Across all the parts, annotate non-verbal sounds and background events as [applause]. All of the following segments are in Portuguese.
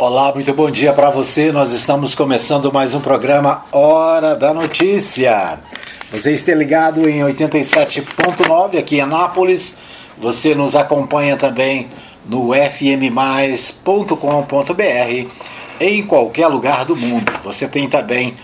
Olá, muito bom dia para você. Nós estamos começando mais um programa Hora da Notícia. Você está ligado em 87.9 aqui em Anápolis. Você nos acompanha também no fmmais.com.br em qualquer lugar do mundo. Você tem também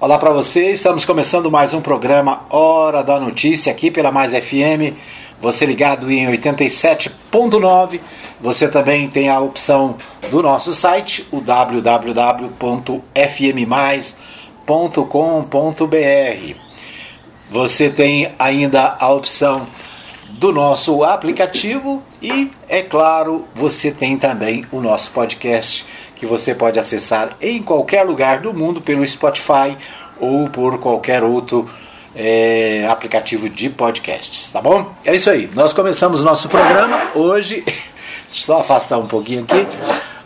Olá para você, estamos começando mais um programa Hora da Notícia aqui pela Mais FM. Você ligado em 87.9 você também tem a opção do nosso site, o www.fmmais.com.br. Você tem ainda a opção do nosso aplicativo e, é claro, você tem também o nosso podcast que você pode acessar em qualquer lugar do mundo pelo Spotify ou por qualquer outro é, aplicativo de podcasts, tá bom? É isso aí. Nós começamos nosso programa hoje [laughs] só afastar um pouquinho aqui.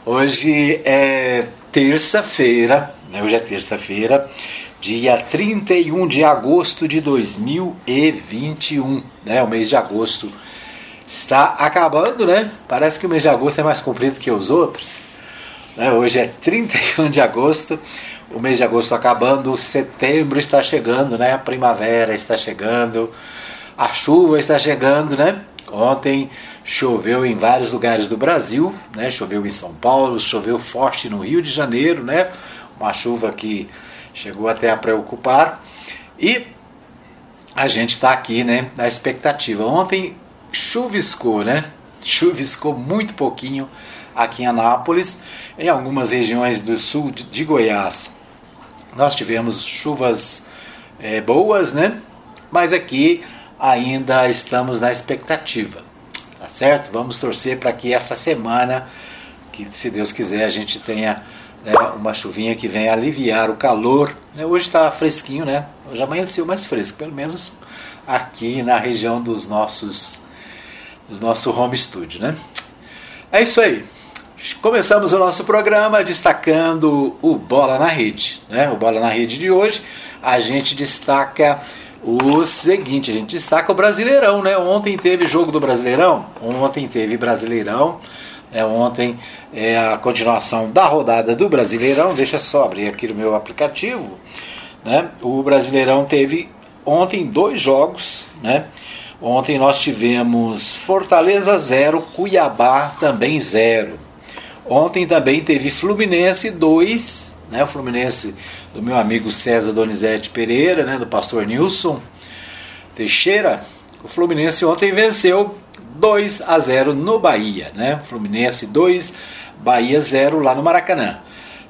Hoje é terça-feira, né? hoje é terça-feira, dia 31 de agosto de 2021, né? O mês de agosto está acabando, né? Parece que o mês de agosto é mais comprido que os outros. Né? Hoje é 31 de agosto, o mês de agosto acabando, setembro está chegando, né? A primavera está chegando, a chuva está chegando, né? Ontem choveu em vários lugares do Brasil, né? Choveu em São Paulo, choveu forte no Rio de Janeiro, né? Uma chuva que chegou até a preocupar. E a gente está aqui, né, na expectativa. Ontem chuviscou, né? Chuviscou muito pouquinho aqui em Anápolis, em algumas regiões do sul de Goiás. Nós tivemos chuvas é, boas, né? Mas aqui ainda estamos na expectativa tá certo? Vamos torcer para que essa semana, que se Deus quiser, a gente tenha né, uma chuvinha que venha aliviar o calor. Né, hoje está fresquinho, né? Hoje amanheceu mais fresco, pelo menos aqui na região dos nossos do nosso home studio, né? É isso aí. Começamos o nosso programa destacando o Bola na Rede, né? O Bola na Rede de hoje, a gente destaca o seguinte, a gente destaca o Brasileirão, né? Ontem teve jogo do Brasileirão, ontem teve Brasileirão, né? ontem é a continuação da rodada do Brasileirão. Deixa só abrir aqui o meu aplicativo, né? O Brasileirão teve ontem dois jogos, né? Ontem nós tivemos Fortaleza 0, Cuiabá também 0. Ontem também teve Fluminense 2, né? O Fluminense do meu amigo César Donizete Pereira, né, do pastor Nilson Teixeira, o Fluminense ontem venceu 2 a 0 no Bahia, né? Fluminense 2, Bahia 0 lá no Maracanã.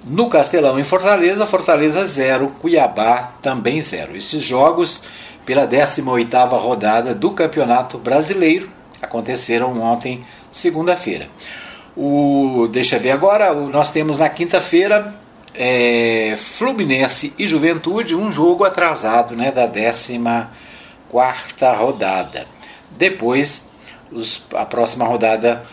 No Castelão em Fortaleza, Fortaleza 0, Cuiabá também 0. Esses jogos pela 18ª rodada do Campeonato Brasileiro aconteceram ontem, segunda-feira. O deixa eu ver agora, nós temos na quinta-feira é, Fluminense e Juventude, um jogo atrasado né, da 14 rodada. Depois, os, a próxima rodada,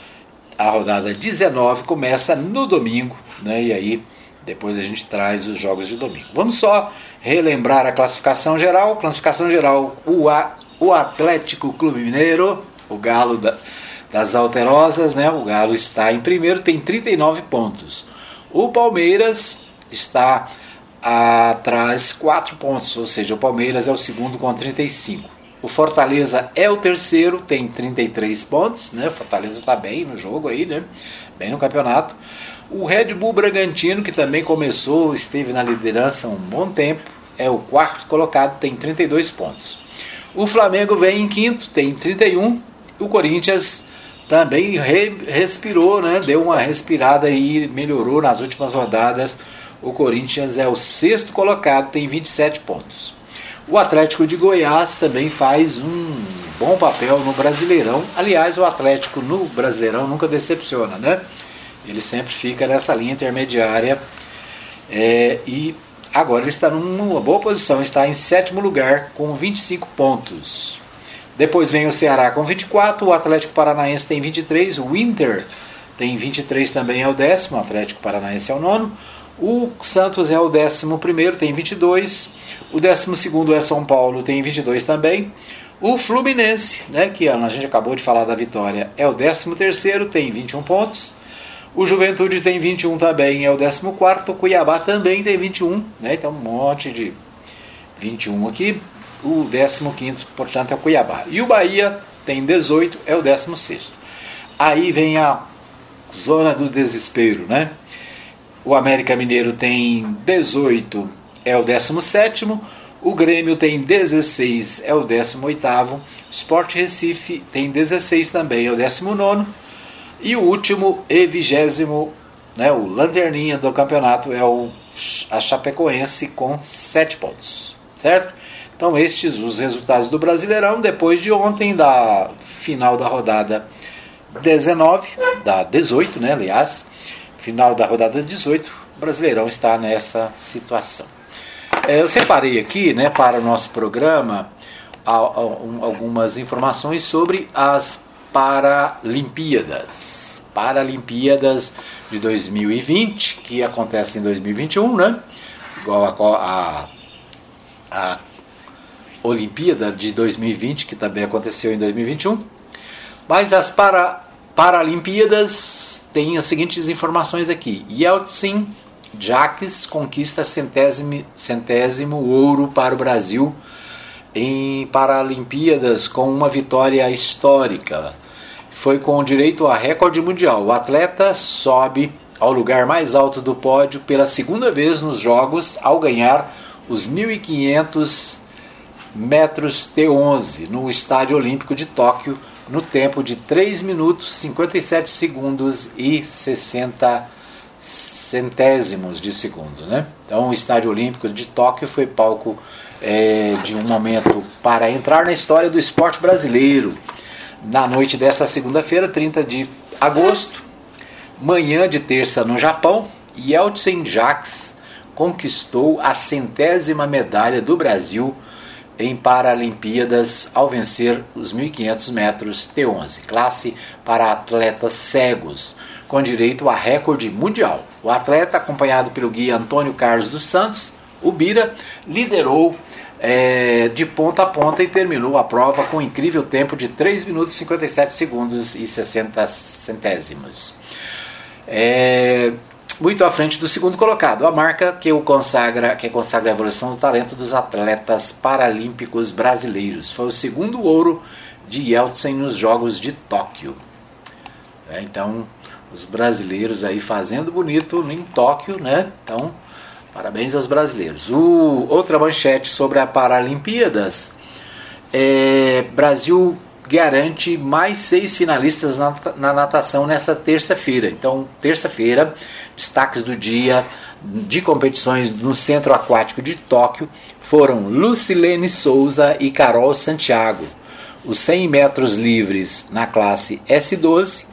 a rodada 19, começa no domingo, né, e aí depois a gente traz os jogos de domingo. Vamos só relembrar a classificação geral. Classificação geral: o, a, o Atlético Clube Mineiro, o Galo da, das Alterosas, né? O Galo está em primeiro, tem 39 pontos. O Palmeiras está atrás 4 pontos, ou seja, o Palmeiras é o segundo com 35. O Fortaleza é o terceiro, tem 33 pontos, né? O Fortaleza está bem no jogo aí, né? Bem no campeonato. O Red Bull Bragantino, que também começou, esteve na liderança um bom tempo, é o quarto colocado, tem 32 pontos. O Flamengo vem em quinto, tem 31. O Corinthians também re respirou, né? Deu uma respirada e melhorou nas últimas rodadas o Corinthians é o sexto colocado, tem 27 pontos. O Atlético de Goiás também faz um bom papel no Brasileirão. Aliás, o Atlético no Brasileirão nunca decepciona, né? Ele sempre fica nessa linha intermediária é, e agora ele está numa boa posição, está em sétimo lugar com 25 pontos. Depois vem o Ceará com 24, o Atlético Paranaense tem 23, o Inter tem 23 também, é o décimo, o Atlético Paranaense é o nono. O Santos é o 11, tem 22. O 12 é São Paulo, tem 22 também. O Fluminense, né, que a gente acabou de falar da vitória, é o 13, tem 21 pontos. O Juventude tem 21 também, é o 14. O Cuiabá também tem 21, né? Então um monte de 21 aqui. O 15, portanto, é o Cuiabá. E o Bahia tem 18, é o 16. Aí vem a zona do desespero, né? O América Mineiro tem 18, é o 17. O Grêmio tem 16, é o 18. O Sport Recife tem 16 também, é o 19. E o último e vigésimo, né, o lanterninha do campeonato é o a Chapecoense com 7 pontos, certo? Então estes os resultados do Brasileirão depois de ontem da final da rodada 19, da 18, né, aliás, final da rodada 18, o Brasileirão está nessa situação. É, eu separei aqui, né, para o nosso programa algumas informações sobre as Paralimpíadas. Paralimpíadas de 2020, que acontece em 2021, né? Igual a, a, a Olimpíada de 2020, que também aconteceu em 2021. Mas as para, Paralimpíadas têm as seguintes informações aqui. Yeltsin Jacques conquista centésimo, centésimo ouro para o Brasil em Paralimpíadas com uma vitória histórica. Foi com direito a recorde mundial. O atleta sobe ao lugar mais alto do pódio pela segunda vez nos Jogos ao ganhar os 1.500 metros T11 no Estádio Olímpico de Tóquio no tempo de 3 minutos 57 segundos e 60 centésimos de segundo. Né? Então o Estádio Olímpico de Tóquio foi palco é, de um momento para entrar na história do esporte brasileiro. Na noite desta segunda-feira, 30 de agosto, manhã de terça no Japão, Yeltsin Jacques conquistou a centésima medalha do Brasil em Paralimpíadas ao vencer os 1.500 metros T11, classe para atletas cegos, com direito a recorde mundial. O atleta, acompanhado pelo guia Antônio Carlos dos Santos, o Bira, liderou é, de ponta a ponta e terminou a prova com um incrível tempo de 3 minutos 57 segundos e 60 centésimos. É, muito à frente do segundo colocado, a marca que o consagra, que consagra a evolução do talento dos atletas paralímpicos brasileiros. Foi o segundo ouro de Yeltsin nos Jogos de Tóquio. É, então, os brasileiros aí fazendo bonito em Tóquio, né? Então, Parabéns aos brasileiros. O, outra manchete sobre a Paralimpíadas. É, Brasil garante mais seis finalistas na, na natação nesta terça-feira. Então, terça-feira, destaques do dia de competições no Centro Aquático de Tóquio foram Lucilene Souza e Carol Santiago. Os 100 metros livres na classe S12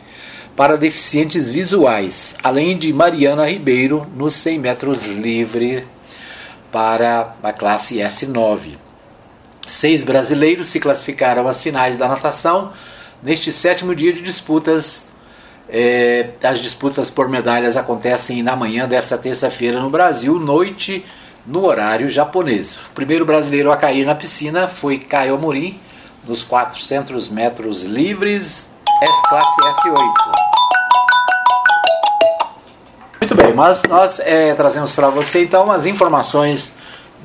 para deficientes visuais, além de Mariana Ribeiro nos 100 metros livre para a classe S9. Seis brasileiros se classificaram às finais da natação neste sétimo dia de disputas. É, as disputas por medalhas acontecem na manhã desta terça-feira no Brasil, noite no horário japonês. O primeiro brasileiro a cair na piscina foi Caio Amorim, nos 400 metros livres, S classe S8. Muito bem, mas nós é, trazemos para você então as informações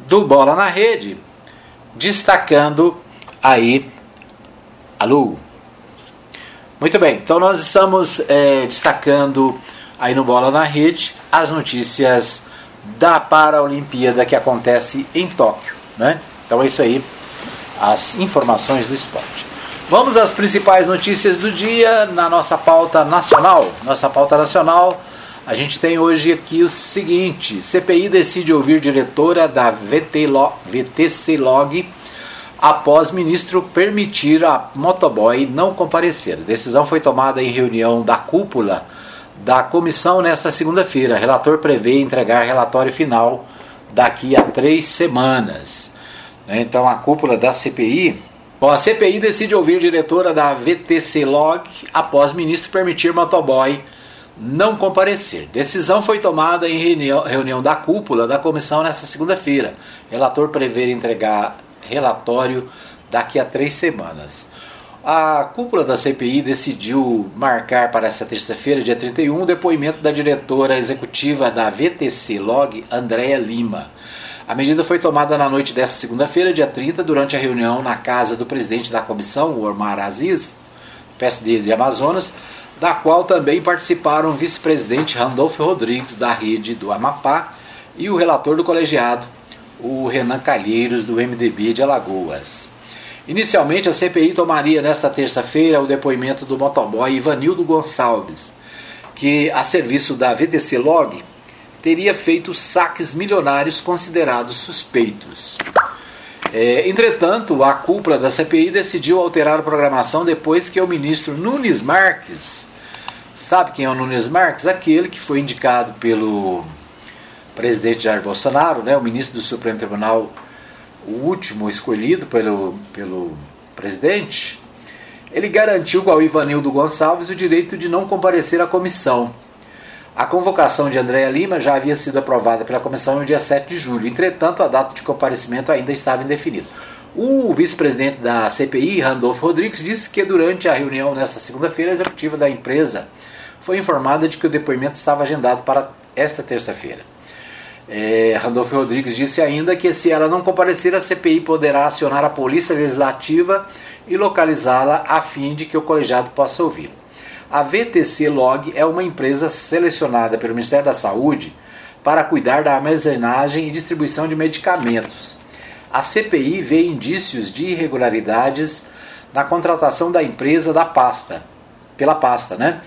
do Bola na Rede, destacando aí. Alô? Muito bem, então nós estamos é, destacando aí no Bola na Rede as notícias da Paralimpíada que acontece em Tóquio. Né? Então é isso aí, as informações do esporte. Vamos às principais notícias do dia na nossa pauta nacional. Nossa pauta nacional a gente tem hoje aqui o seguinte: CPI decide ouvir diretora da VT VTC Log após ministro permitir a motoboy não comparecer. A decisão foi tomada em reunião da cúpula da comissão nesta segunda-feira. Relator prevê entregar relatório final daqui a três semanas. Né, então a cúpula da CPI. Bom, a CPI decide ouvir diretora da VTC Log após ministro permitir motoboy não comparecer. Decisão foi tomada em reunião, reunião da cúpula da comissão nesta segunda-feira. Relator prevê entregar relatório daqui a três semanas. A cúpula da CPI decidiu marcar para esta terça-feira, dia 31, o depoimento da diretora executiva da VTC Log, Andréa Lima. A medida foi tomada na noite desta segunda-feira, dia 30, durante a reunião na casa do presidente da comissão, Omar Aziz, PSD de Amazonas, da qual também participaram o vice-presidente Randolfo Rodrigues, da rede do Amapá, e o relator do colegiado, o Renan Calheiros, do MDB de Alagoas. Inicialmente, a CPI tomaria nesta terça-feira o depoimento do motoboy Ivanildo Gonçalves, que, a serviço da VTC Log, teria feito saques milionários considerados suspeitos. É, entretanto, a cúpula da CPI decidiu alterar a programação depois que o ministro Nunes Marques, sabe quem é o Nunes Marques? Aquele que foi indicado pelo presidente Jair Bolsonaro, né, o ministro do Supremo Tribunal o último escolhido pelo, pelo presidente, ele garantiu ao Ivanildo Gonçalves o direito de não comparecer à comissão. A convocação de Andréa Lima já havia sido aprovada pela comissão no dia 7 de julho, entretanto, a data de comparecimento ainda estava indefinida. O vice-presidente da CPI, Randolfo Rodrigues, disse que durante a reunião nesta segunda-feira, a executiva da empresa foi informada de que o depoimento estava agendado para esta terça-feira. É, Randolfo Rodrigues disse ainda que se ela não comparecer, a CPI poderá acionar a Polícia Legislativa e localizá-la a fim de que o colegiado possa ouvir. A VTC Log é uma empresa selecionada pelo Ministério da Saúde para cuidar da armazenagem e distribuição de medicamentos. A CPI vê indícios de irregularidades na contratação da empresa da pasta, pela pasta, né?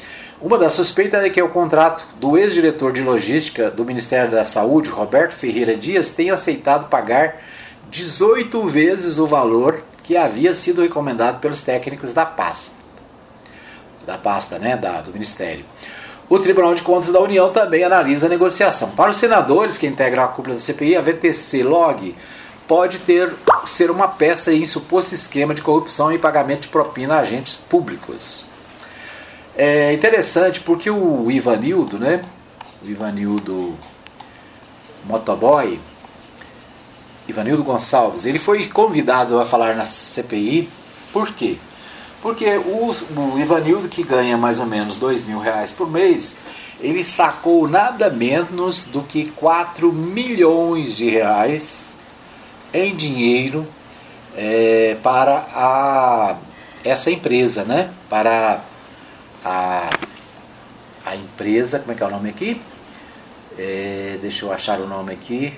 Uma das suspeitas é que o contrato do ex-diretor de logística do Ministério da Saúde, Roberto Ferreira Dias, tenha aceitado pagar 18 vezes o valor que havia sido recomendado pelos técnicos da pasta, da pasta, né, da, do Ministério. O Tribunal de Contas da União também analisa a negociação. Para os senadores que integram a cúpula da CPI, a VTC Log pode ter ser uma peça em suposto esquema de corrupção e pagamento de propina a agentes públicos. É interessante porque o Ivanildo, né? O Ivanildo Motoboy, Ivanildo Gonçalves, ele foi convidado a falar na CPI. Por quê? Porque o, o Ivanildo, que ganha mais ou menos dois mil reais por mês, ele sacou nada menos do que 4 milhões de reais em dinheiro é, para a, essa empresa, né? Para a, a empresa, como é que é o nome aqui? É, deixa eu achar o nome aqui.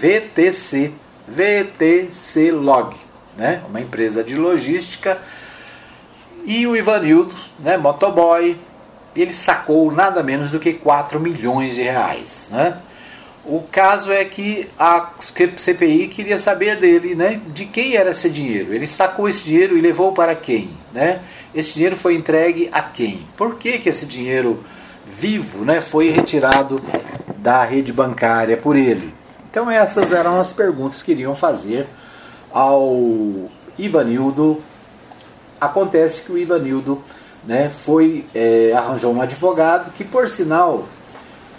VTC, VTC Log, né? Uma empresa de logística. E o Ivanildo, né, motoboy, ele sacou nada menos do que 4 milhões de reais, né? O caso é que a CPI queria saber dele, né, de quem era esse dinheiro. Ele sacou esse dinheiro e levou para quem, né? Esse dinheiro foi entregue a quem? Por que, que esse dinheiro vivo, né, foi retirado da rede bancária por ele? Então essas eram as perguntas que iriam fazer ao Ivanildo. Acontece que o Ivanildo, né, foi é, arranjou um advogado que, por sinal,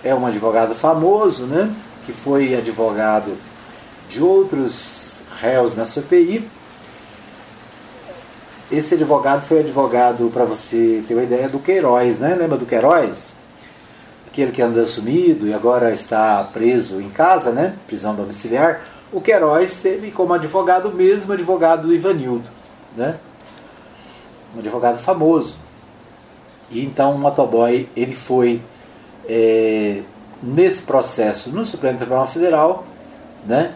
é um advogado famoso, né? que foi advogado de outros réus na CPI. Esse advogado foi advogado, para você ter uma ideia, do Queiroz, né? Lembra do Queiroz? Aquele que anda sumido e agora está preso em casa, né? Prisão domiciliar. O Queiroz teve como advogado o mesmo advogado do Ivanildo, né? Um advogado famoso. E então o motoboy ele foi é, nesse processo no Supremo Tribunal Federal, né,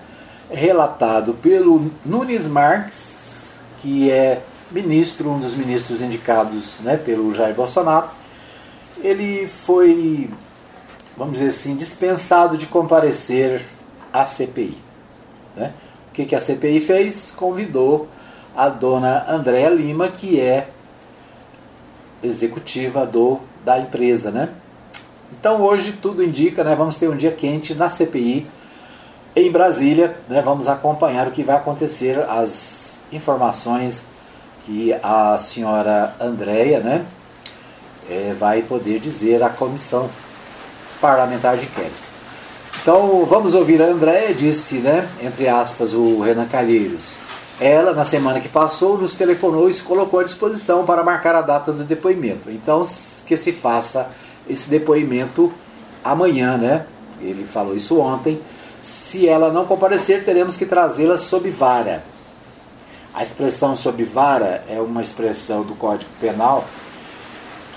relatado pelo Nunes Marques, que é ministro, um dos ministros indicados né, pelo Jair Bolsonaro. Ele foi, vamos dizer assim, dispensado de comparecer à CPI. Né? O que, que a CPI fez? Convidou a dona Andréa Lima, que é executiva do, da empresa, né? Então hoje tudo indica, né, vamos ter um dia quente na CPI em Brasília, né, vamos acompanhar o que vai acontecer, as informações que a senhora Andréia né, é, vai poder dizer à comissão parlamentar de inquérito. Então vamos ouvir a Andréia, disse, né, entre aspas, o Renan Calheiros. ela, na semana que passou, nos telefonou e se colocou à disposição para marcar a data do depoimento. Então, que se faça esse depoimento amanhã, né? Ele falou isso ontem. Se ela não comparecer, teremos que trazê-la sob vara. A expressão sob vara é uma expressão do Código Penal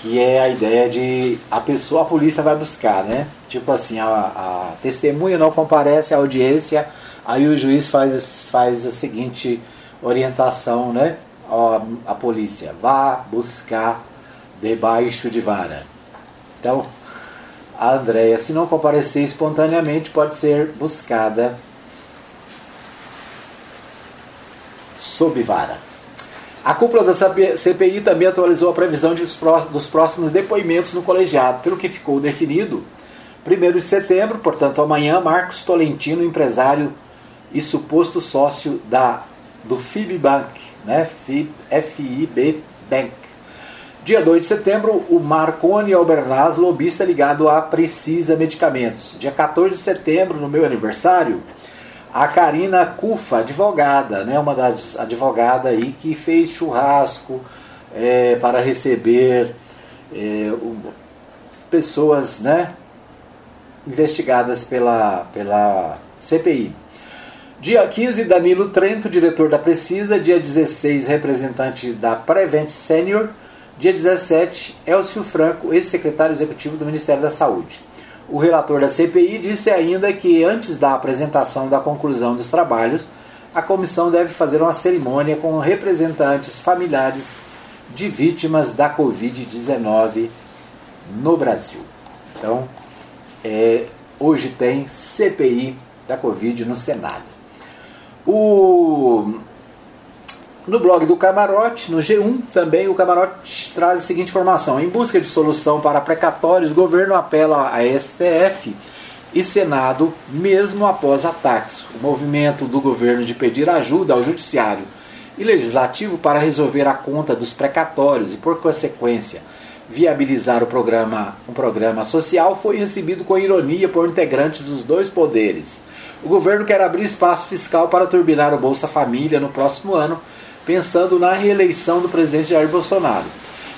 que é a ideia de a pessoa, a polícia vai buscar, né? Tipo assim, a, a testemunha não comparece à audiência, aí o juiz faz, faz a seguinte orientação, né? A, a polícia, vá buscar debaixo de vara. Então, a Andréia, se não comparecer espontaneamente, pode ser buscada sob vara. A cúpula da CPI também atualizou a previsão dos próximos depoimentos no colegiado, pelo que ficou definido 1 de setembro, portanto amanhã, Marcos Tolentino, empresário e suposto sócio da, do FIB Bank, né? FIB, FIB Bank. Dia 2 de setembro, o Marconi Albernaz, lobista ligado a Precisa Medicamentos. Dia 14 de setembro, no meu aniversário, a Karina Cufa, advogada, né, uma das advogadas aí que fez churrasco é, para receber é, pessoas né, investigadas pela, pela CPI. Dia 15, Danilo Trento, diretor da Precisa. Dia 16, representante da Prevent Senior. Dia 17, Elcio Franco, ex-secretário executivo do Ministério da Saúde. O relator da CPI disse ainda que antes da apresentação da conclusão dos trabalhos, a comissão deve fazer uma cerimônia com representantes familiares de vítimas da Covid-19 no Brasil. Então, é, hoje tem CPI da Covid no Senado. O no blog do Camarote, no G1, também o Camarote traz a seguinte informação: em busca de solução para precatórios, governo apela a STF e Senado, mesmo após ataques. O movimento do governo de pedir ajuda ao Judiciário e Legislativo para resolver a conta dos precatórios e, por consequência, viabilizar o programa, um programa social foi recebido com ironia por integrantes dos dois poderes. O governo quer abrir espaço fiscal para turbinar o Bolsa Família no próximo ano pensando na reeleição do presidente Jair Bolsonaro.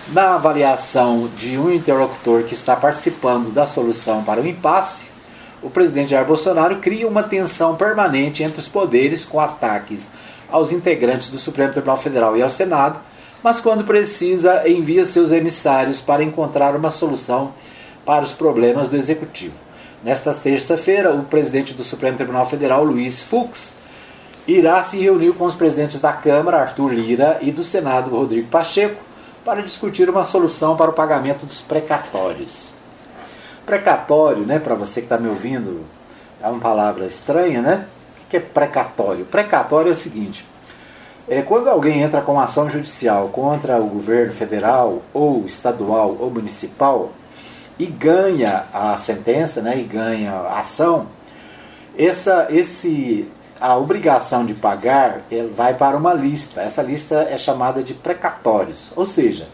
Na avaliação de um interlocutor que está participando da solução para o impasse, o presidente Jair Bolsonaro cria uma tensão permanente entre os poderes com ataques aos integrantes do Supremo Tribunal Federal e ao Senado, mas quando precisa, envia seus emissários para encontrar uma solução para os problemas do executivo. Nesta terça-feira, o presidente do Supremo Tribunal Federal, Luiz Fux, irá se reunir com os presidentes da Câmara, Arthur Lira, e do Senado, Rodrigo Pacheco, para discutir uma solução para o pagamento dos precatórios. Precatório, né, para você que está me ouvindo, é uma palavra estranha, né? O que é precatório? Precatório é o seguinte: é quando alguém entra com ação judicial contra o governo federal, ou estadual, ou municipal, e ganha a sentença, né, e ganha a ação, essa, esse a obrigação de pagar vai para uma lista. Essa lista é chamada de precatórios. Ou seja,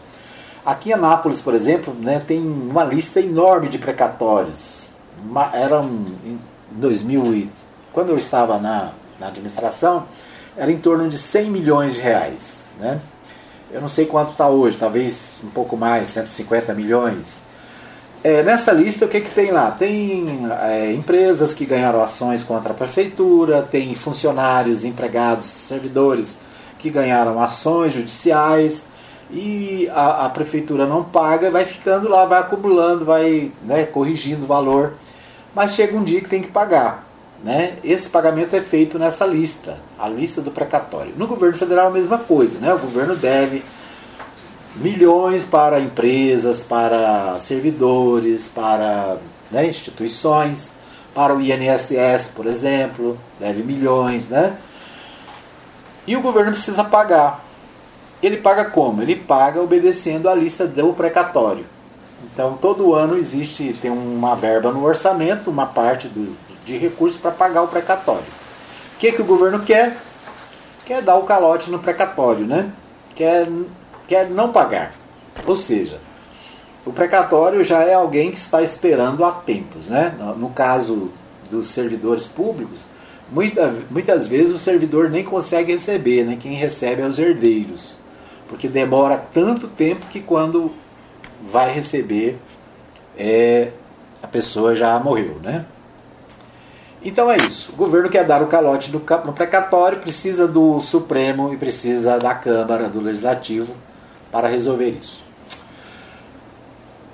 aqui em Anápolis, por exemplo, né, tem uma lista enorme de precatórios. Uma, eram em 2000 quando eu estava na, na administração, era em torno de 100 milhões de reais. Né? Eu não sei quanto está hoje, talvez um pouco mais, 150 milhões. É, nessa lista, o que, que tem lá? Tem é, empresas que ganharam ações contra a prefeitura, tem funcionários, empregados, servidores que ganharam ações judiciais e a, a prefeitura não paga, vai ficando lá, vai acumulando, vai né, corrigindo o valor, mas chega um dia que tem que pagar. Né? Esse pagamento é feito nessa lista, a lista do precatório. No governo federal, a mesma coisa, né? o governo deve milhões para empresas, para servidores, para né, instituições, para o INSS, por exemplo, deve milhões, né? E o governo precisa pagar. Ele paga como? Ele paga obedecendo a lista do precatório. Então, todo ano existe, tem uma verba no orçamento, uma parte do, de recursos para pagar o precatório. O que, que o governo quer? Quer dar o calote no precatório, né? Quer quer não pagar. Ou seja, o precatório já é alguém que está esperando há tempos. Né? No caso dos servidores públicos, muita, muitas vezes o servidor nem consegue receber, né? quem recebe é os herdeiros. Porque demora tanto tempo que quando vai receber, é, a pessoa já morreu. Né? Então é isso. O governo quer dar o calote no, no precatório, precisa do Supremo e precisa da Câmara, do Legislativo, para resolver isso.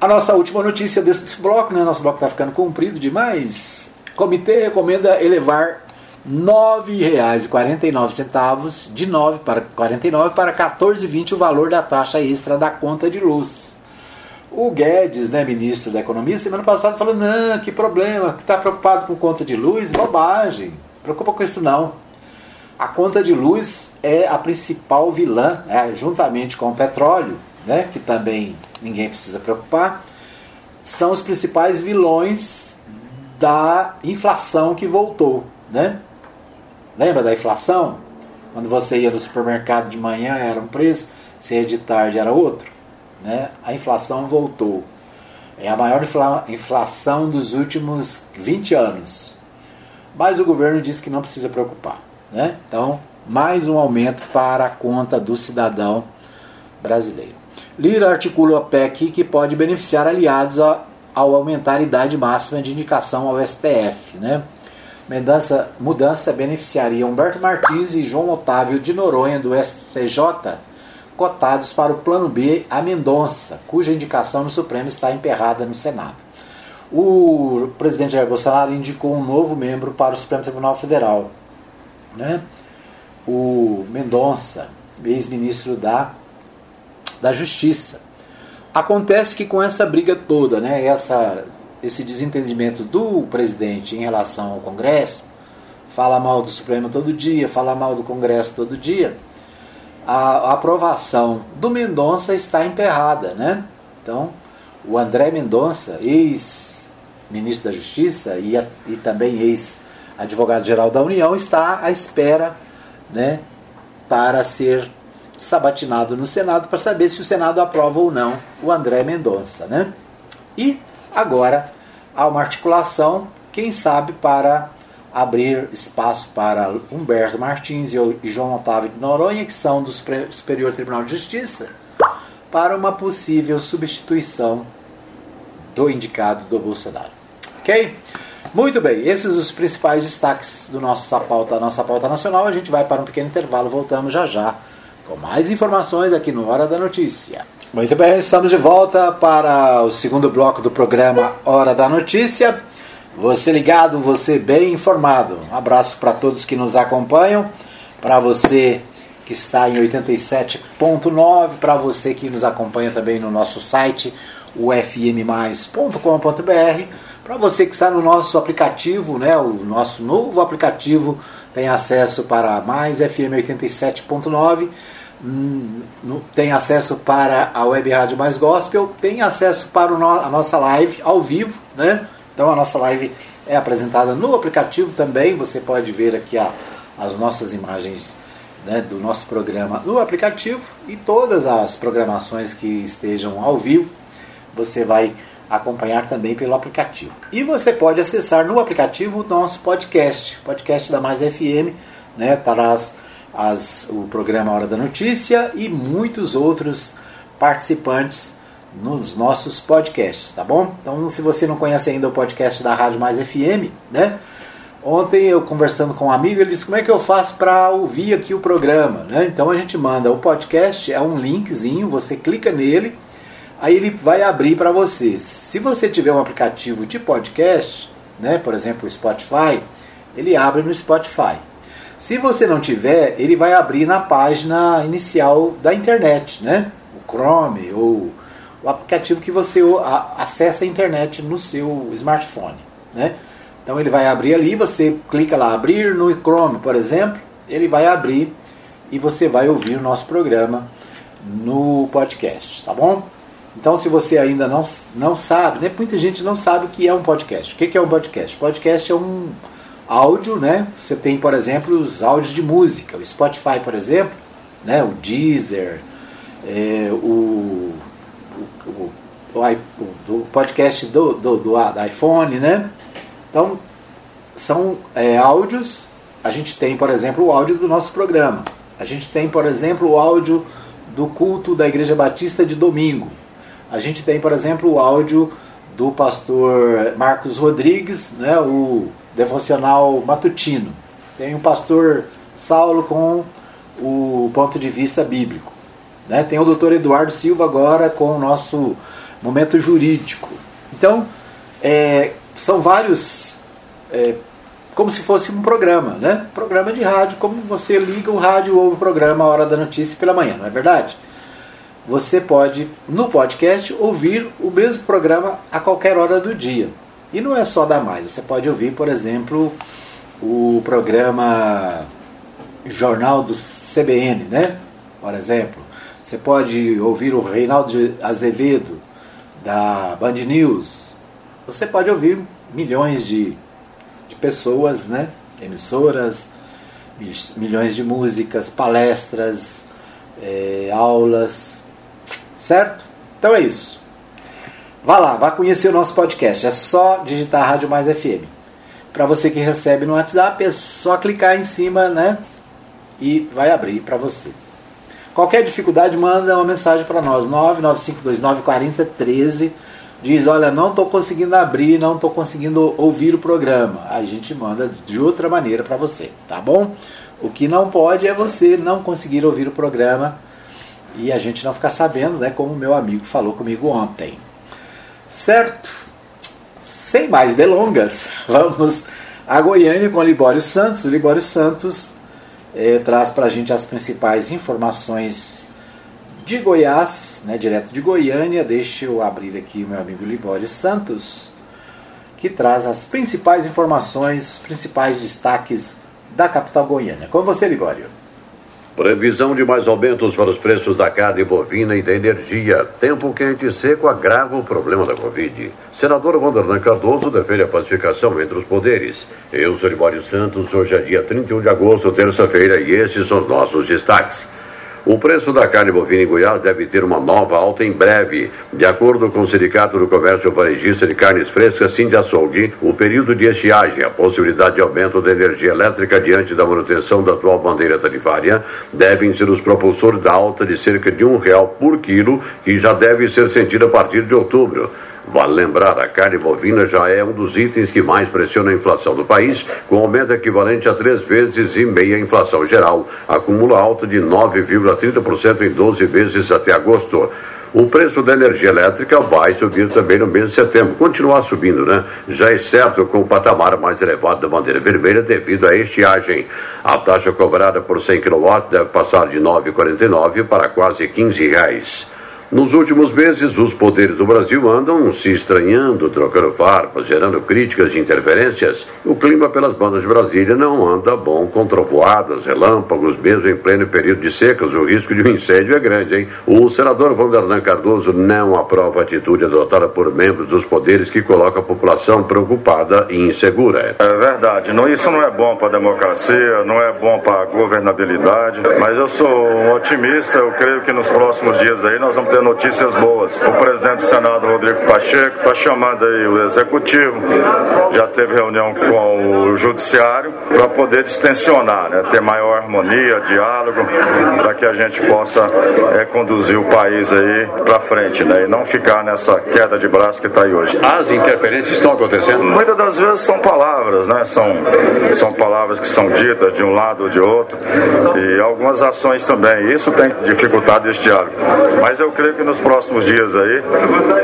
A nossa última notícia desse bloco, né? Nosso bloco está ficando comprido demais. Comitê recomenda elevar R$ 9,49 de 9 para 49 para 14,20 o valor da taxa extra da conta de luz. O Guedes, né, ministro da Economia, semana passada falou: não, que problema, que está preocupado com conta de luz? Bobagem, preocupa com isso não. A conta de luz é a principal vilã, né, juntamente com o petróleo, né, que também ninguém precisa preocupar, são os principais vilões da inflação que voltou. Né? Lembra da inflação? Quando você ia no supermercado de manhã era um preço, você ia de tarde era outro. Né? A inflação voltou. É a maior inflação dos últimos 20 anos. Mas o governo disse que não precisa preocupar. Né? Então, mais um aumento para a conta do cidadão brasileiro. Lira articula a PEC que pode beneficiar aliados a, ao aumentar a idade máxima de indicação ao STF. Né? Mudança, mudança beneficiaria Humberto Martins e João Otávio de Noronha, do STJ, cotados para o Plano B a Mendonça, cuja indicação no Supremo está emperrada no Senado. O presidente Jair Bolsonaro indicou um novo membro para o Supremo Tribunal Federal, né? o Mendonça, ex-ministro da da Justiça. Acontece que com essa briga toda, né, essa, esse desentendimento do presidente em relação ao Congresso, fala mal do Supremo todo dia, fala mal do Congresso todo dia, a, a aprovação do Mendonça está emperrada. Né? Então, o André Mendonça, ex-ministro da Justiça e, a, e também ex-advogado-geral da União, está à espera né, para ser sabatinado no Senado para saber se o Senado aprova ou não o André Mendonça. Né? E agora há uma articulação, quem sabe, para abrir espaço para Humberto Martins e João Otávio de Noronha, que são do Superior Tribunal de Justiça, para uma possível substituição do indicado do Bolsonaro. Ok? Muito bem, esses os principais destaques do nosso pauta, da nossa pauta nacional. A gente vai para um pequeno intervalo, voltamos já já com mais informações aqui no Hora da Notícia. Muito bem, estamos de volta para o segundo bloco do programa Hora da Notícia. Você ligado, você bem informado. Um abraço para todos que nos acompanham, para você que está em 87.9, para você que nos acompanha também no nosso site, ufmmais.com.br, para você que está no nosso aplicativo, né, o nosso novo aplicativo tem acesso para mais FM 87.9 Hum, tem acesso para a Web Rádio Mais Gospel, tem acesso para a nossa live ao vivo, né? Então a nossa live é apresentada no aplicativo também, você pode ver aqui a, as nossas imagens né, do nosso programa no aplicativo e todas as programações que estejam ao vivo, você vai acompanhar também pelo aplicativo. E você pode acessar no aplicativo o nosso podcast, podcast da Mais FM, né? Traz as, o programa Hora da Notícia e muitos outros participantes nos nossos podcasts, tá bom? Então, se você não conhece ainda o podcast da Rádio Mais FM, né? Ontem eu conversando com um amigo, ele disse como é que eu faço para ouvir aqui o programa, né? Então a gente manda o podcast, é um linkzinho, você clica nele, aí ele vai abrir para você. Se você tiver um aplicativo de podcast, né, por exemplo, o Spotify, ele abre no Spotify. Se você não tiver, ele vai abrir na página inicial da internet, né? O Chrome ou o aplicativo que você acessa a internet no seu smartphone, né? Então ele vai abrir ali, você clica lá, abrir no Chrome, por exemplo, ele vai abrir e você vai ouvir o nosso programa no podcast, tá bom? Então, se você ainda não, não sabe, né, muita gente não sabe o que é um podcast. O que é um podcast? Podcast é um, áudio, né? Você tem, por exemplo, os áudios de música. O Spotify, por exemplo, né? o Deezer, é, o, o, o, o, podcast do, do, do, do, iPhone, né? Então, são é, áudios a gente tem, por exemplo, o áudio do nosso programa. A gente tem, por exemplo, o áudio do culto da Igreja Batista de domingo. A gente tem, por exemplo, o áudio do pastor Marcos Rodrigues, né, o devocional matutino. Tem o pastor Saulo com o ponto de vista bíblico. Né? Tem o doutor Eduardo Silva agora com o nosso momento jurídico. Então, é, são vários, é, como se fosse um programa, né? Programa de rádio, como você liga o rádio ou o programa Hora da Notícia pela manhã, não é verdade? Você pode, no podcast, ouvir o mesmo programa a qualquer hora do dia. E não é só da mais, você pode ouvir, por exemplo, o programa Jornal do CBN, né? Por exemplo. Você pode ouvir o Reinaldo Azevedo, da Band News. Você pode ouvir milhões de, de pessoas, né? emissoras, milhões de músicas, palestras, é, aulas, certo? Então é isso. Vá lá, vá conhecer o nosso podcast. É só digitar Rádio Mais FM. Para você que recebe no WhatsApp, é só clicar em cima, né? E vai abrir para você. Qualquer dificuldade, manda uma mensagem para nós, 995294013. Diz, olha, não estou conseguindo abrir, não estou conseguindo ouvir o programa. A gente manda de outra maneira para você, tá bom? O que não pode é você não conseguir ouvir o programa e a gente não ficar sabendo, né, como meu amigo falou comigo ontem. Certo? Sem mais delongas, [laughs] vamos a Goiânia com o Libório Santos. O Libório Santos é, traz para a gente as principais informações de Goiás, né, direto de Goiânia. Deixa eu abrir aqui o meu amigo Libório Santos, que traz as principais informações, os principais destaques da capital goiânia. Com você, Libório. Previsão de mais aumentos para os preços da carne bovina e da energia. Tempo quente e seco agrava o problema da Covid. Senador Wanderlan Cardoso defende a pacificação entre os poderes. Eu sou Libório Santos, hoje é dia 31 de agosto, terça-feira, e esses são os nossos destaques. O preço da carne bovina em Goiás deve ter uma nova alta em breve. De acordo com o Sindicato do Comércio Varejista de Carnes Frescas, Sim de Açougue, o período de estiagem, a possibilidade de aumento da energia elétrica diante da manutenção da atual bandeira tarifária, devem ser os propulsores da alta de cerca de um real por quilo, que já deve ser sentida a partir de outubro. Vale lembrar, a carne bovina já é um dos itens que mais pressiona a inflação do país, com aumento equivalente a três vezes e meia a inflação geral. Acumula alta de 9,30% em 12 meses até agosto. O preço da energia elétrica vai subir também no mês de setembro, continuar subindo, né? Já é certo com o patamar mais elevado da bandeira vermelha devido à estiagem. A taxa cobrada por 100 kW deve passar de R$ 9,49 para quase 15 reais. Nos últimos meses, os poderes do Brasil andam se estranhando, trocando farpas, gerando críticas de interferências. O clima pelas bandas de Brasília não anda bom, com trovoadas, relâmpagos, mesmo em pleno período de secas. O risco de um incêndio é grande, hein? O senador Vanderlan Cardoso não aprova a atitude adotada por membros dos poderes que coloca a população preocupada e insegura. É verdade. Não, isso não é bom para a democracia, não é bom para a governabilidade, mas eu sou um otimista. Eu creio que nos próximos dias aí nós vamos ter notícias boas. O presidente do Senado, Rodrigo Pacheco, está chamando aí o executivo, já teve reunião com o judiciário para poder distensionar, né, ter maior harmonia, diálogo, para que a gente possa é, conduzir o país aí para frente, né, e não ficar nessa queda de braço que está aí hoje. As interferências estão acontecendo? Muitas das vezes são palavras, né, são, são palavras que são ditas de um lado ou de outro, e algumas ações também. Isso tem dificultado esse diálogo. Mas eu creio creio que nos próximos dias aí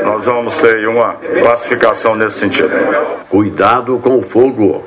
nós vamos ter uma classificação nesse sentido. Cuidado com o fogo.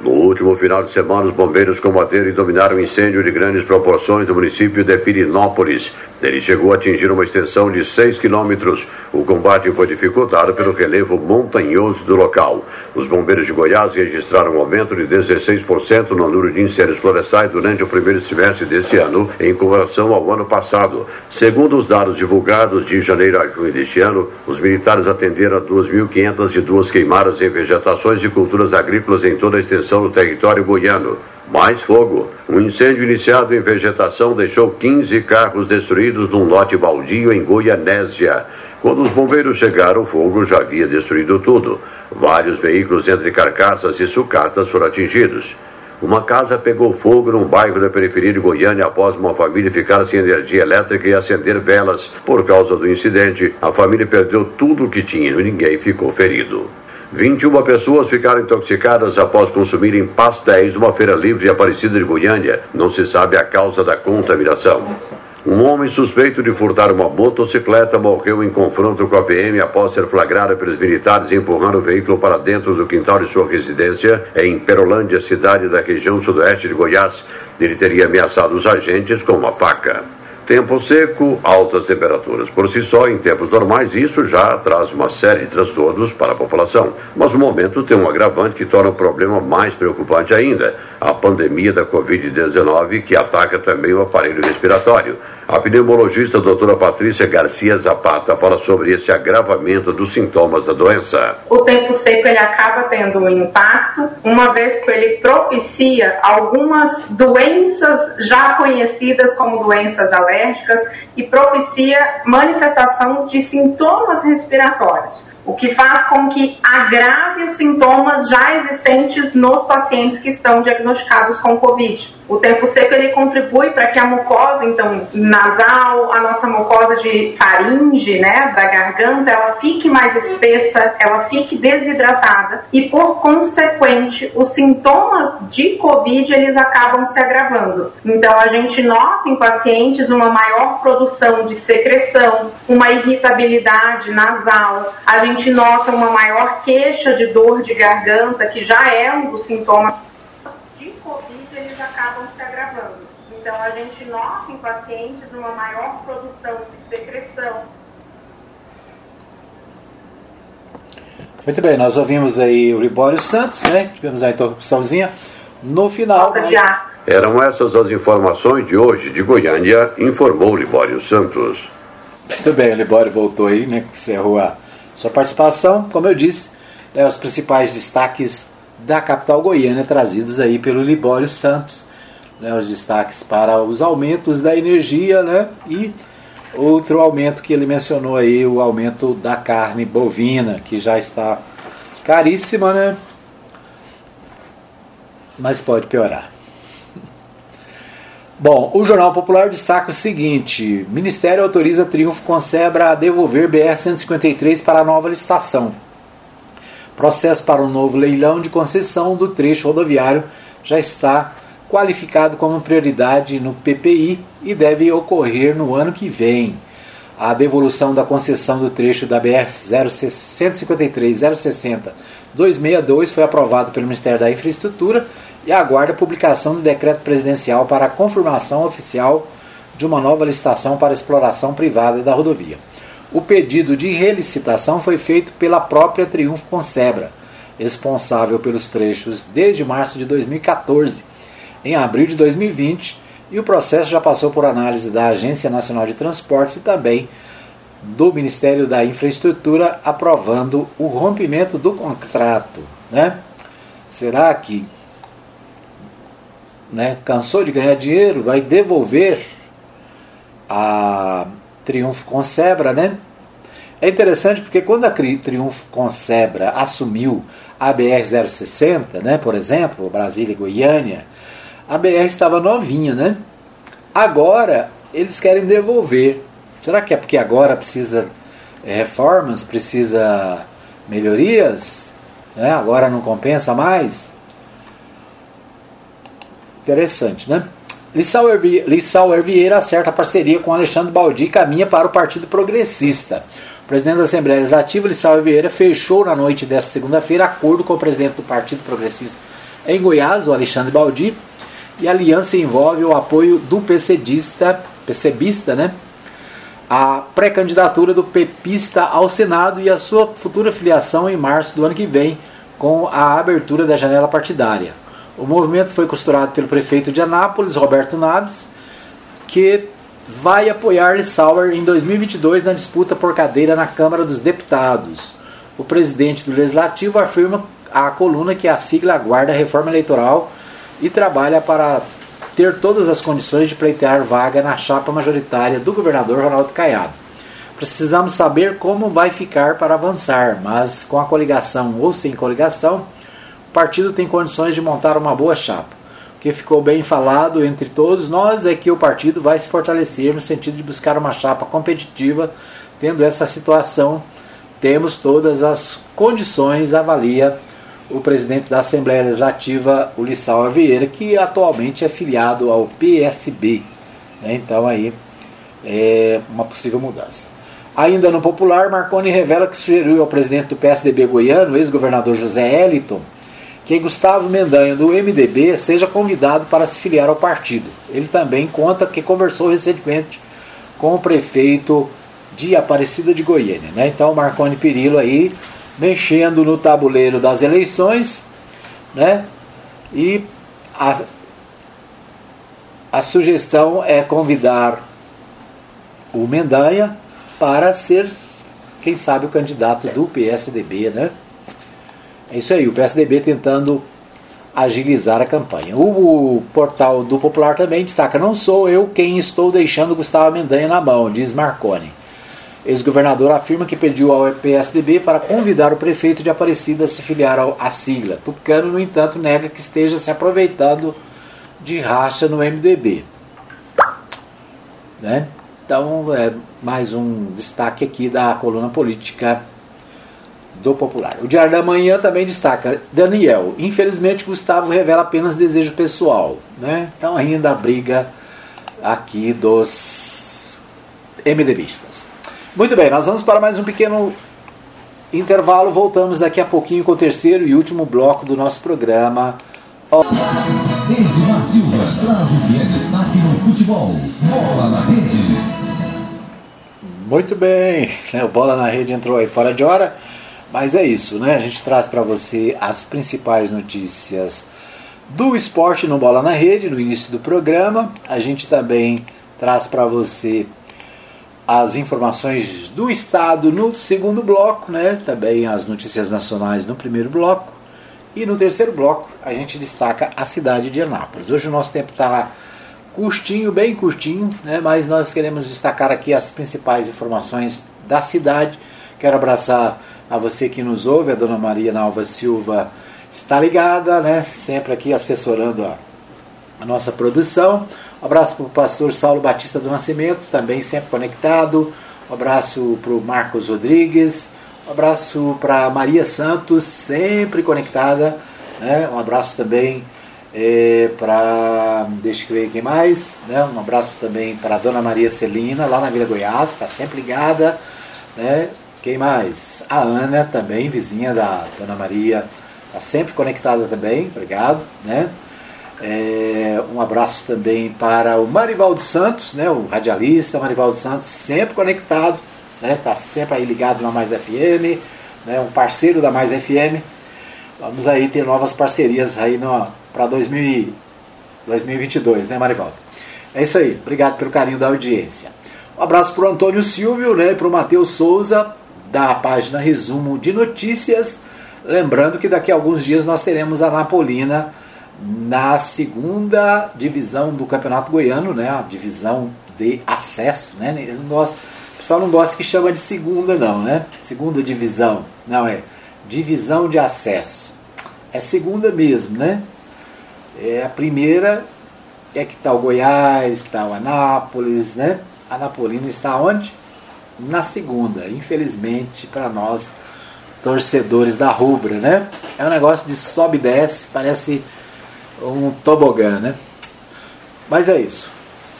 No último final de semana, os bombeiros combateram e dominaram um incêndio de grandes proporções no município de Pirinópolis. Ele chegou a atingir uma extensão de 6 quilômetros. O combate foi dificultado pelo relevo montanhoso do local. Os bombeiros de Goiás registraram um aumento de 16% no número de incêndios florestais durante o primeiro semestre deste ano, em comparação ao ano passado. Segundo os dados divulgados de janeiro a junho deste ano, os militares atenderam a 2.502 queimadas em vegetações e culturas agrícolas em toda a extensão do território goiano. Mais fogo. Um incêndio iniciado em vegetação deixou 15 carros destruídos num lote baldio em Goianésia. Quando os bombeiros chegaram, o fogo já havia destruído tudo. Vários veículos entre carcaças e sucatas foram atingidos. Uma casa pegou fogo num bairro da periferia de Goiânia após uma família ficar sem energia elétrica e acender velas. Por causa do incidente, a família perdeu tudo o que tinha e ninguém ficou ferido. 21 pessoas ficaram intoxicadas após consumirem pastéis numa feira livre Aparecida de Goiânia. Não se sabe a causa da contaminação. Um homem suspeito de furtar uma motocicleta morreu em confronto com a PM após ser flagrado pelos militares empurrando o veículo para dentro do quintal de sua residência em Perolândia, cidade da região sudoeste de Goiás. Ele teria ameaçado os agentes com uma faca. Tempo seco, altas temperaturas. Por si só, em tempos normais, isso já traz uma série de transtornos para a população. Mas o momento tem um agravante que torna o problema mais preocupante ainda: a pandemia da Covid-19, que ataca também o aparelho respiratório. A pneumologista doutora Patrícia Garcia Zapata fala sobre esse agravamento dos sintomas da doença. O tempo seco ele acaba tendo um impacto, uma vez que ele propicia algumas doenças já conhecidas como doenças alérgicas e propicia manifestação de sintomas respiratórios o que faz com que agrave os sintomas já existentes nos pacientes que estão diagnosticados com Covid. O tempo seco ele contribui para que a mucosa, então, nasal, a nossa mucosa de faringe, né, da garganta, ela fique mais espessa, ela fique desidratada e, por consequente, os sintomas de Covid eles acabam se agravando. Então, a gente nota em pacientes uma maior produção de secreção, uma irritabilidade nasal, a gente nota uma maior queixa de dor de garganta, que já é um dos sintomas de Covid, eles acabam se agravando. Então, a gente nota em pacientes uma maior produção de secreção. Muito bem, nós ouvimos aí o Libório Santos, né? Tivemos a interrupçãozinha. No final. Ar. Eram essas as informações de hoje de Goiânia, informou Libório Santos. Muito bem, o Libório voltou aí, né? Encerrou a sua participação. Como eu disse, né, os principais destaques da capital goiana trazidos aí pelo Libório Santos. Né, os destaques para os aumentos da energia né, e outro aumento que ele mencionou aí, o aumento da carne bovina, que já está caríssima, né? Mas pode piorar. Bom, o Jornal Popular destaca o seguinte: Ministério autoriza Triunfo Concebra a devolver BR-153 para a nova licitação. Processo para um novo leilão de concessão do trecho rodoviário já está qualificado como prioridade no PPI e deve ocorrer no ano que vem. A devolução da concessão do trecho da BR 153 060 262 foi aprovada pelo Ministério da Infraestrutura e aguarda a publicação do decreto presidencial para a confirmação oficial de uma nova licitação para exploração privada da rodovia. O pedido de relicitação foi feito pela própria Triunfo Concebra, responsável pelos trechos desde março de 2014. Em abril de 2020, e o processo já passou por análise da Agência Nacional de Transportes e também do Ministério da Infraestrutura, aprovando o rompimento do contrato. Né? Será que né, cansou de ganhar dinheiro, vai devolver a Triunfo Concebra, né? É interessante porque quando a Triunfo Concebra assumiu a BR-060, né, por exemplo, Brasília e Goiânia, a BR estava novinha, né? Agora eles querem devolver. Será que é porque agora precisa é, reformas, precisa melhorias? Né? Agora não compensa mais? Interessante, né? Lissauer Vieira acerta parceria com Alexandre Baldi e caminha para o Partido Progressista. O presidente da Assembleia Legislativa, Lissauer Vieira, fechou na noite desta segunda-feira acordo com o presidente do Partido Progressista em Goiás, o Alexandre Baldi, e a aliança envolve o apoio do PCdista, PCbista, né? A pré-candidatura do pepista ao Senado e a sua futura filiação em março do ano que vem, com a abertura da janela partidária. O movimento foi costurado pelo prefeito de Anápolis, Roberto Naves, que vai apoiar Lissauer em 2022 na disputa por cadeira na Câmara dos Deputados. O presidente do Legislativo afirma à coluna que a sigla aguarda a reforma eleitoral e trabalha para ter todas as condições de pleitear vaga na chapa majoritária do governador Ronaldo Caiado. Precisamos saber como vai ficar para avançar, mas com a coligação ou sem coligação, o partido tem condições de montar uma boa chapa. O que ficou bem falado entre todos nós é que o partido vai se fortalecer no sentido de buscar uma chapa competitiva, tendo essa situação, temos todas as condições, avalia o presidente da Assembleia Legislativa, Ulissal Vieira, que atualmente é filiado ao PSB. Né? Então aí é uma possível mudança. Ainda no Popular, Marconi revela que sugeriu ao presidente do PSDB goiano, ex-governador José Eliton, que Gustavo Mendanha, do MDB, seja convidado para se filiar ao partido. Ele também conta que conversou recentemente com o prefeito de Aparecida de Goiânia. Né? Então, Marconi Perillo aí mexendo no tabuleiro das eleições, né? E a, a sugestão é convidar o Mendanha para ser, quem sabe, o candidato do PSDB, né? É isso aí, o PSDB tentando agilizar a campanha. O, o portal do Popular também destaca: não sou eu quem estou deixando Gustavo Mendanha na mão, diz Marconi. Ex-governador afirma que pediu ao PSDB para convidar o prefeito de Aparecida a se filiar à sigla. Tucano, no entanto, nega que esteja se aproveitando de racha no MDB. Né? Então, é mais um destaque aqui da coluna política do Popular. O Diário da Manhã também destaca Daniel. Infelizmente, Gustavo revela apenas desejo pessoal. Né? Então, ainda a briga aqui dos MDBistas. Muito bem, nós vamos para mais um pequeno intervalo. Voltamos daqui a pouquinho com o terceiro e último bloco do nosso programa. Edmar Silva traz o que é destaque no futebol. Bola na rede. Muito bem, [laughs] o Bola na Rede entrou aí fora de hora, mas é isso, né? A gente traz para você as principais notícias do esporte no Bola na Rede no início do programa. A gente também traz para você as informações do Estado no segundo bloco, né? também as notícias nacionais no primeiro bloco. E no terceiro bloco a gente destaca a cidade de Anápolis. Hoje o nosso tempo está curtinho, bem curtinho, né? mas nós queremos destacar aqui as principais informações da cidade. Quero abraçar a você que nos ouve, a dona Maria Nalva Silva está ligada, né? sempre aqui assessorando a, a nossa produção. Um abraço para o pastor Saulo Batista do Nascimento, também sempre conectado. Um abraço para o Marcos Rodrigues. Um abraço para Maria Santos, sempre conectada. Né? Um abraço também é, para. Deixa eu ver quem mais. Né? Um abraço também para a Dona Maria Celina, lá na Vila Goiás, está sempre ligada. Né? Quem mais? A Ana, também, vizinha da Dona Maria, está sempre conectada também. Obrigado. Né? É, um abraço também para o Marivaldo Santos, né, o radialista Marivaldo Santos, sempre conectado, está né, tá sempre aí ligado na Mais FM, né, um parceiro da Mais FM. Vamos aí ter novas parcerias aí para 2022, né, Marivaldo? É isso aí, obrigado pelo carinho da audiência. Um abraço para o Antônio Silvio, né, para o Matheus Souza, da página Resumo de Notícias. Lembrando que daqui a alguns dias nós teremos a Napolina na segunda divisão do Campeonato Goiano, né, a divisão de acesso, né, gosta, o pessoal não gosta que chama de segunda não, né, segunda divisão, não é, divisão de acesso, é segunda mesmo, né, é a primeira é que está o Goiás, está o Anápolis, né, a Napolina está onde? Na segunda, infelizmente para nós torcedores da rubra, né, é um negócio de sobe e desce, parece um tobogã, né? Mas é isso.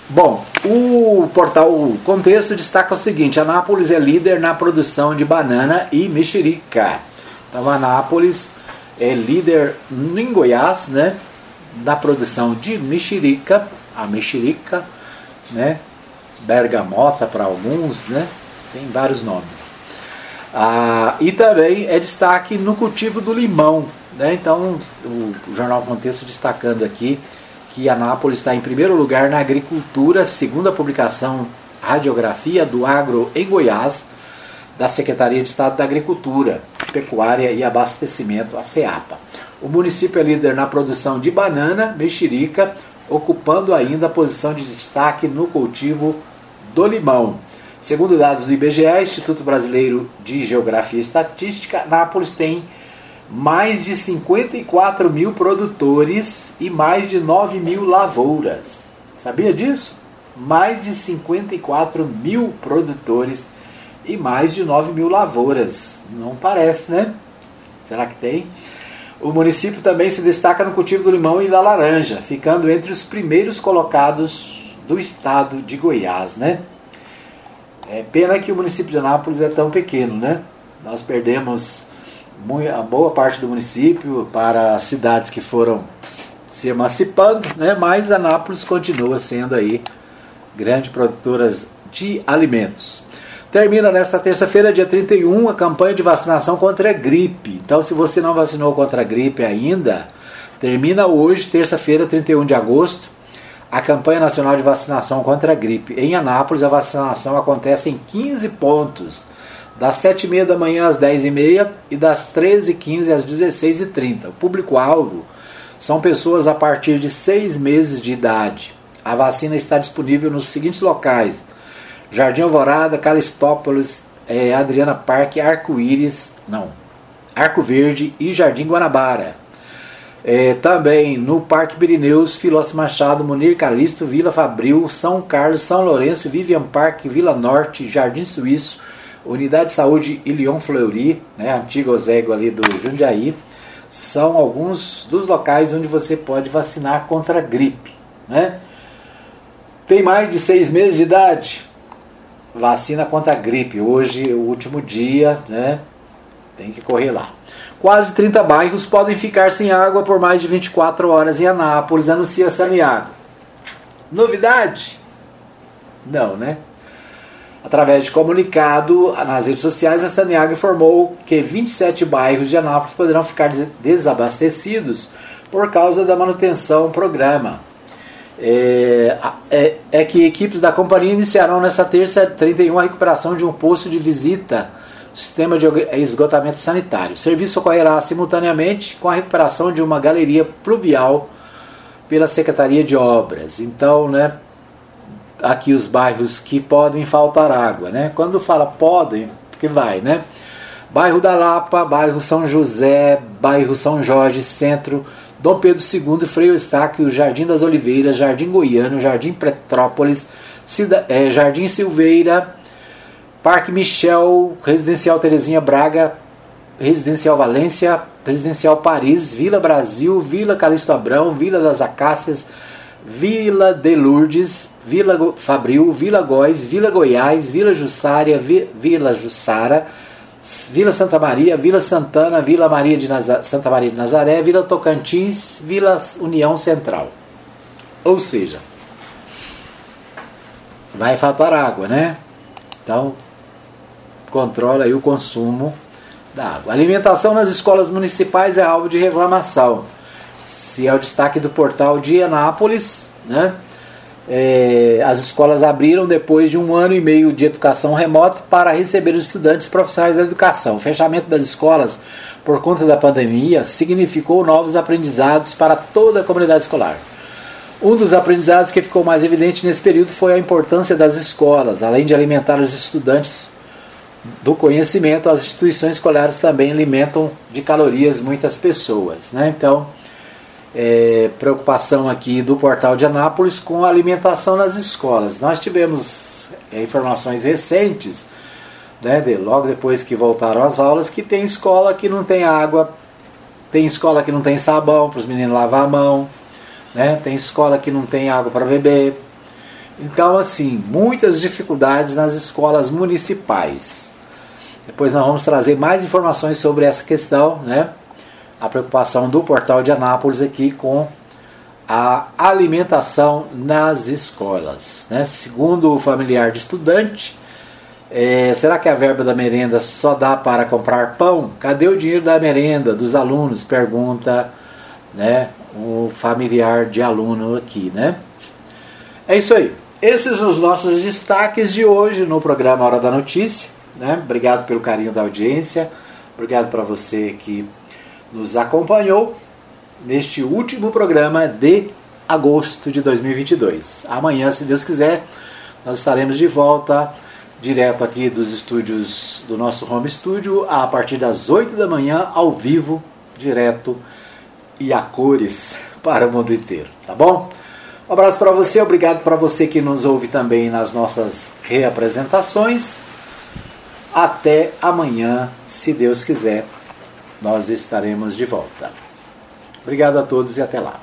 Bom, o portal Contexto destaca o seguinte: Anápolis é líder na produção de banana e mexerica. Então, Anápolis é líder em Goiás, né? Na produção de mexerica, a mexerica, né? Bergamota para alguns, né? Tem vários nomes. Ah, e também é destaque no cultivo do limão. Né? Então, o, o Jornal Contexto destacando aqui que Anápolis está em primeiro lugar na agricultura, segundo a publicação Radiografia do Agro em Goiás, da Secretaria de Estado da Agricultura, Pecuária e Abastecimento, a CEAPA. O município é líder na produção de banana, mexerica, ocupando ainda a posição de destaque no cultivo do limão. Segundo dados do IBGE, Instituto Brasileiro de Geografia e Estatística, Nápoles tem mais de 54 mil produtores e mais de 9 mil lavouras. Sabia disso? Mais de 54 mil produtores e mais de 9 mil lavouras. Não parece, né? Será que tem? O município também se destaca no cultivo do limão e da laranja, ficando entre os primeiros colocados do estado de Goiás, né? É pena que o município de Anápolis é tão pequeno, né? Nós perdemos a boa parte do município para cidades que foram se emancipando, né? Mas Anápolis continua sendo aí grande produtora de alimentos. Termina nesta terça-feira, dia 31, a campanha de vacinação contra a gripe. Então, se você não vacinou contra a gripe ainda, termina hoje, terça-feira, 31 de agosto, a campanha nacional de vacinação contra a gripe. Em Anápolis, a vacinação acontece em 15 pontos, das 7h30 da manhã às 10h30 e das 13h15 às 16h30. O público-alvo são pessoas a partir de 6 meses de idade. A vacina está disponível nos seguintes locais: Jardim Alvorada, Calistópolis, é, Adriana Parque, Arco-Íris, não, Arco Verde e Jardim Guanabara. É, também no Parque Pirineus, Filósofo Machado, Munir Calixto, Vila Fabril, São Carlos, São Lourenço, Vivian Parque, Vila Norte, Jardim Suíço, Unidade de Saúde Ilion Fleury, né, antigo Ozego ali do Jundiaí, são alguns dos locais onde você pode vacinar contra a gripe. Né? Tem mais de seis meses de idade? Vacina contra a gripe. Hoje, o último dia, né? Tem que correr lá. Quase 30 bairros podem ficar sem água por mais de 24 horas em Anápolis, anuncia Saniago. Novidade? Não, né? Através de comunicado nas redes sociais, a Saniago informou que 27 bairros de Anápolis poderão ficar desabastecidos por causa da manutenção do programa. É, é, é, que equipes da companhia iniciarão nesta terça 31 a recuperação de um posto de visita sistema de esgotamento sanitário. O serviço ocorrerá simultaneamente com a recuperação de uma galeria fluvial pela Secretaria de Obras. Então, né, aqui os bairros que podem faltar água, né? Quando fala podem, porque vai, né? Bairro da Lapa, bairro São José, bairro São Jorge, Centro, Dom Pedro II, Freio Estáquio, Jardim das Oliveiras, Jardim Goiano, Jardim Petrópolis, Cida, é, Jardim Silveira, Parque Michel, Residencial Terezinha Braga, Residencial Valência, Residencial Paris, Vila Brasil, Vila Calixto Abrão, Vila das Acácias, Vila de Lourdes, Vila Fabril, Vila Góis, Vila Goiás, Vila Jussária, Vila Jussara, Vila Santa Maria, Vila Santana, Vila Maria de. Santa Maria de Nazaré, Vila Tocantins, Vila União Central. Ou seja, vai faltar água, né? Então, controla o consumo da água. alimentação nas escolas municipais é alvo de reclamação. Se é o destaque do portal de Anápolis, né? É, as escolas abriram depois de um ano e meio de educação remota para receber os estudantes profissionais da educação. O fechamento das escolas por conta da pandemia significou novos aprendizados para toda a comunidade escolar. Um dos aprendizados que ficou mais evidente nesse período foi a importância das escolas, além de alimentar os estudantes do conhecimento, as instituições escolares também alimentam de calorias muitas pessoas. Né? Então, é, preocupação aqui do portal de Anápolis com a alimentação nas escolas. Nós tivemos é, informações recentes, né, de, logo depois que voltaram as aulas, que tem escola que não tem água, tem escola que não tem sabão para os meninos lavar a mão, né, tem escola que não tem água para beber. Então, assim, muitas dificuldades nas escolas municipais. Depois nós vamos trazer mais informações sobre essa questão, né? A preocupação do portal de Anápolis aqui com a alimentação nas escolas. Né? Segundo o familiar de estudante, é, será que a verba da merenda só dá para comprar pão? Cadê o dinheiro da merenda dos alunos? Pergunta né, o familiar de aluno aqui. Né? É isso aí. Esses são os nossos destaques de hoje no programa Hora da Notícia. Né? Obrigado pelo carinho da audiência, obrigado para você que nos acompanhou. neste último programa de agosto de 2022. Amanhã, se Deus quiser, nós estaremos de volta direto aqui dos estúdios do nosso home studio a partir das 8 da manhã ao vivo, direto e a cores [laughs] para o mundo inteiro, tá bom? Um abraço para você, obrigado para você que nos ouve também nas nossas reapresentações. Até amanhã, se Deus quiser, nós estaremos de volta. Obrigado a todos e até lá.